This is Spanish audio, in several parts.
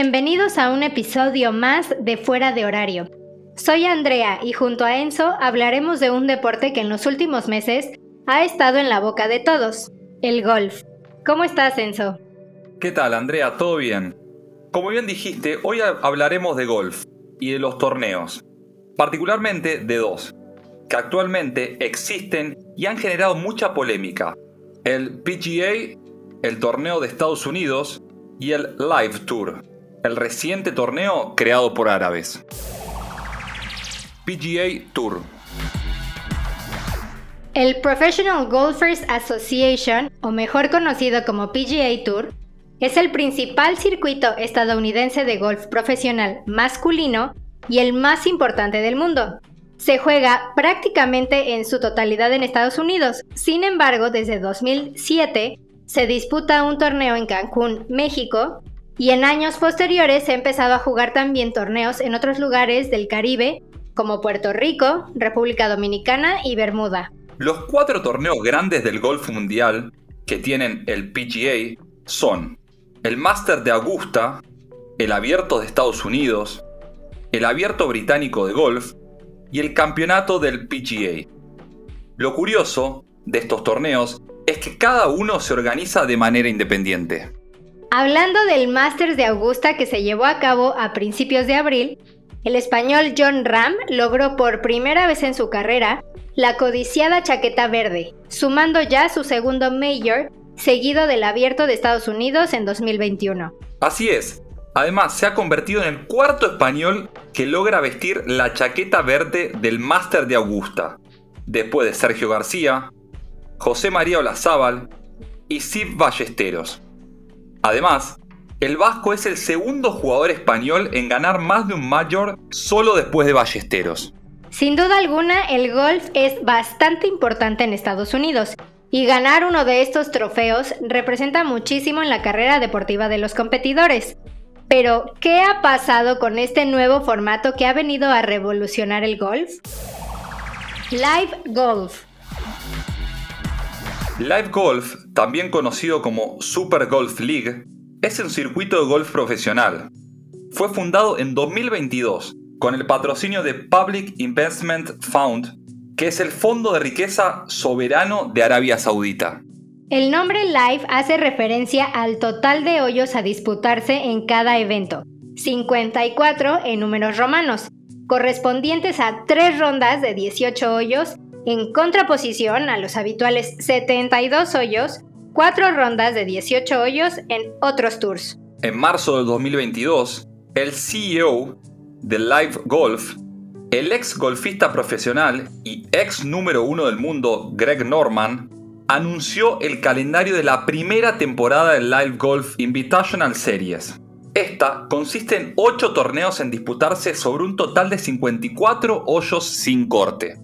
Bienvenidos a un episodio más de Fuera de Horario. Soy Andrea y junto a Enzo hablaremos de un deporte que en los últimos meses ha estado en la boca de todos, el golf. ¿Cómo estás, Enzo? ¿Qué tal, Andrea? ¿Todo bien? Como bien dijiste, hoy hablaremos de golf y de los torneos, particularmente de dos, que actualmente existen y han generado mucha polémica. El PGA, el torneo de Estados Unidos, y el Live Tour, el reciente torneo creado por árabes. PGA Tour. El Professional Golfers Association, o mejor conocido como PGA Tour, es el principal circuito estadounidense de golf profesional masculino y el más importante del mundo. Se juega prácticamente en su totalidad en Estados Unidos. Sin embargo, desde 2007 se disputa un torneo en Cancún, México, y en años posteriores ha empezado a jugar también torneos en otros lugares del Caribe, como Puerto Rico, República Dominicana y Bermuda. Los cuatro torneos grandes del golf mundial que tienen el PGA son el Master de Augusta, el Abierto de Estados Unidos, el Abierto Británico de Golf y el Campeonato del PGA. Lo curioso de estos torneos es que cada uno se organiza de manera independiente. Hablando del Masters de Augusta que se llevó a cabo a principios de abril, el español John Ram logró por primera vez en su carrera la codiciada chaqueta verde, sumando ya su segundo Major, seguido del Abierto de Estados Unidos en 2021. Así es. Además, se ha convertido en el cuarto español que logra vestir la chaqueta verde del Master de Augusta, después de Sergio García, José María Olazábal y Sib Ballesteros. Además, el Vasco es el segundo jugador español en ganar más de un Major solo después de Ballesteros. Sin duda alguna, el golf es bastante importante en Estados Unidos y ganar uno de estos trofeos representa muchísimo en la carrera deportiva de los competidores. Pero, ¿qué ha pasado con este nuevo formato que ha venido a revolucionar el golf? Live Golf Live Golf, también conocido como Super Golf League, es un circuito de golf profesional. Fue fundado en 2022 con el patrocinio de Public Investment Fund, que es el fondo de riqueza soberano de Arabia Saudita. El nombre Live hace referencia al total de hoyos a disputarse en cada evento, 54 en números romanos, correspondientes a tres rondas de 18 hoyos en contraposición a los habituales 72 hoyos, 4 rondas de 18 hoyos en otros tours. En marzo del 2022, el CEO de Live Golf, el ex golfista profesional y ex número uno del mundo Greg Norman, anunció el calendario de la primera temporada del Live Golf Invitational Series. Esta consiste en 8 torneos en disputarse sobre un total de 54 hoyos sin corte.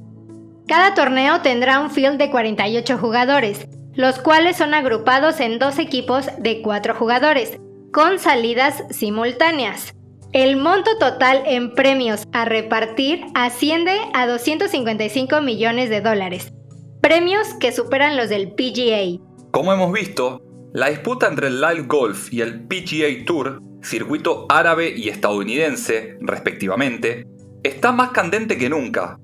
Cada torneo tendrá un field de 48 jugadores, los cuales son agrupados en dos equipos de 4 jugadores, con salidas simultáneas. El monto total en premios a repartir asciende a 255 millones de dólares, premios que superan los del PGA. Como hemos visto, la disputa entre el Live Golf y el PGA Tour, circuito árabe y estadounidense, respectivamente, está más candente que nunca.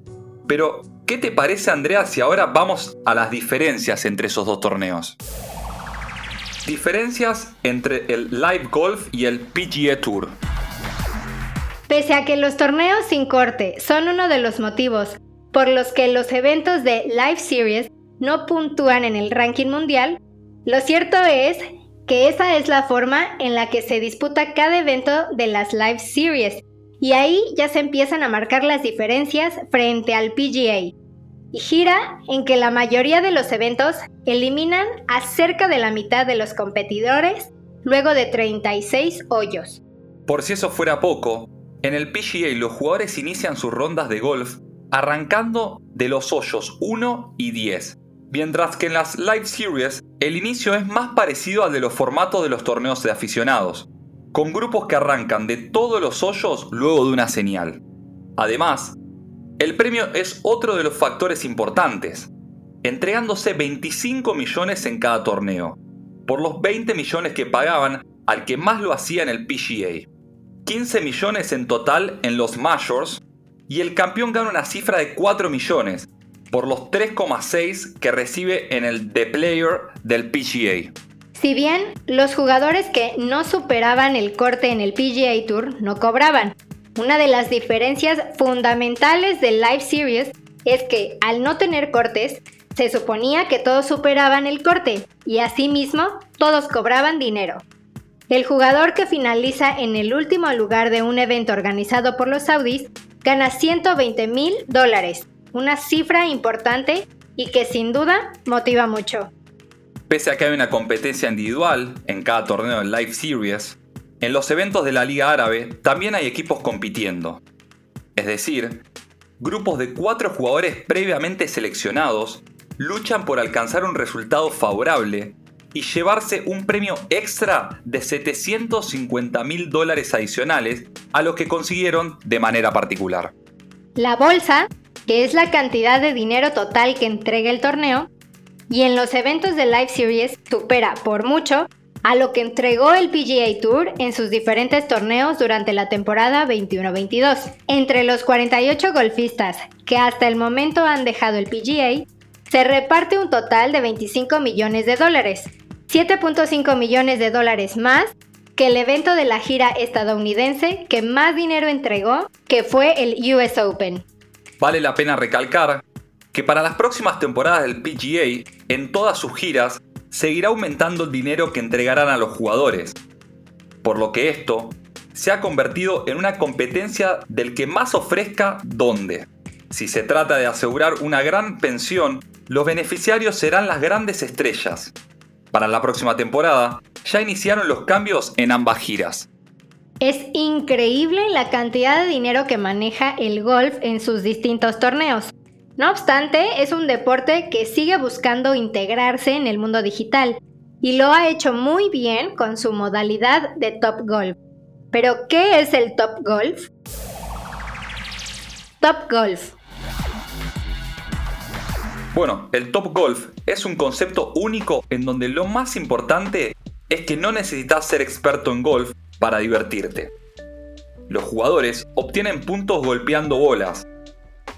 Pero, ¿Qué te parece, Andrea, si ahora vamos a las diferencias entre esos dos torneos? Diferencias entre el Live Golf y el PGA Tour. Pese a que los torneos sin corte son uno de los motivos por los que los eventos de Live Series no puntúan en el ranking mundial, lo cierto es que esa es la forma en la que se disputa cada evento de las Live Series, y ahí ya se empiezan a marcar las diferencias frente al PGA y gira en que la mayoría de los eventos eliminan a cerca de la mitad de los competidores luego de 36 hoyos. Por si eso fuera poco, en el PGA los jugadores inician sus rondas de golf arrancando de los hoyos 1 y 10, mientras que en las Live Series el inicio es más parecido al de los formatos de los torneos de aficionados, con grupos que arrancan de todos los hoyos luego de una señal. Además, el premio es otro de los factores importantes, entregándose 25 millones en cada torneo, por los 20 millones que pagaban al que más lo hacía en el PGA. 15 millones en total en los Majors y el campeón gana una cifra de 4 millones por los 3,6 que recibe en el The Player del PGA. Si bien los jugadores que no superaban el corte en el PGA Tour no cobraban, una de las diferencias fundamentales del Live Series es que al no tener cortes, se suponía que todos superaban el corte y asimismo todos cobraban dinero. El jugador que finaliza en el último lugar de un evento organizado por los saudis gana 120 mil dólares, una cifra importante y que sin duda motiva mucho. Pese a que hay una competencia individual en cada torneo del Live Series, en los eventos de la Liga Árabe también hay equipos compitiendo. Es decir, grupos de cuatro jugadores previamente seleccionados luchan por alcanzar un resultado favorable y llevarse un premio extra de 750 mil dólares adicionales a lo que consiguieron de manera particular. La bolsa, que es la cantidad de dinero total que entrega el torneo, y en los eventos de Live Series supera por mucho a lo que entregó el PGA Tour en sus diferentes torneos durante la temporada 21-22. Entre los 48 golfistas que hasta el momento han dejado el PGA, se reparte un total de 25 millones de dólares, 7.5 millones de dólares más que el evento de la gira estadounidense que más dinero entregó, que fue el US Open. Vale la pena recalcar que para las próximas temporadas del PGA, en todas sus giras, seguirá aumentando el dinero que entregarán a los jugadores. Por lo que esto se ha convertido en una competencia del que más ofrezca dónde. Si se trata de asegurar una gran pensión, los beneficiarios serán las grandes estrellas, para la próxima temporada, ya iniciaron los cambios en ambas giras. Es increíble la cantidad de dinero que maneja el golf en sus distintos torneos. No obstante, es un deporte que sigue buscando integrarse en el mundo digital y lo ha hecho muy bien con su modalidad de Top Golf. Pero, ¿qué es el Top Golf? Top Golf bueno, el Top Golf es un concepto único en donde lo más importante es que no necesitas ser experto en golf para divertirte. Los jugadores obtienen puntos golpeando bolas,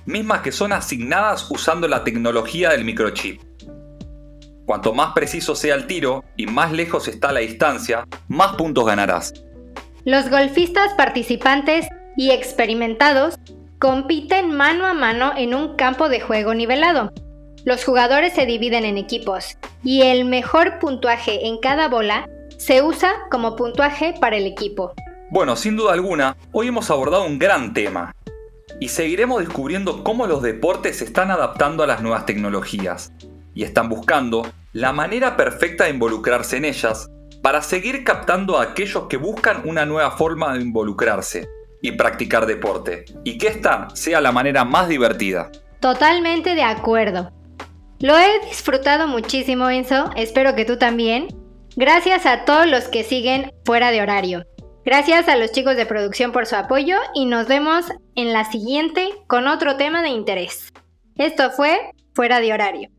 mismas que son asignadas usando la tecnología del microchip. Cuanto más preciso sea el tiro y más lejos está la distancia, más puntos ganarás. Los golfistas participantes y experimentados compiten mano a mano en un campo de juego nivelado, los jugadores se dividen en equipos y el mejor puntuaje en cada bola se usa como puntuaje para el equipo. Bueno, sin duda alguna, hoy hemos abordado un gran tema y seguiremos descubriendo cómo los deportes se están adaptando a las nuevas tecnologías y están buscando la manera perfecta de involucrarse en ellas para seguir captando a aquellos que buscan una nueva forma de involucrarse y practicar deporte y que esta sea la manera más divertida. Totalmente de acuerdo. Lo he disfrutado muchísimo, Enzo. Espero que tú también. Gracias a todos los que siguen fuera de horario. Gracias a los chicos de producción por su apoyo y nos vemos en la siguiente con otro tema de interés. Esto fue Fuera de horario.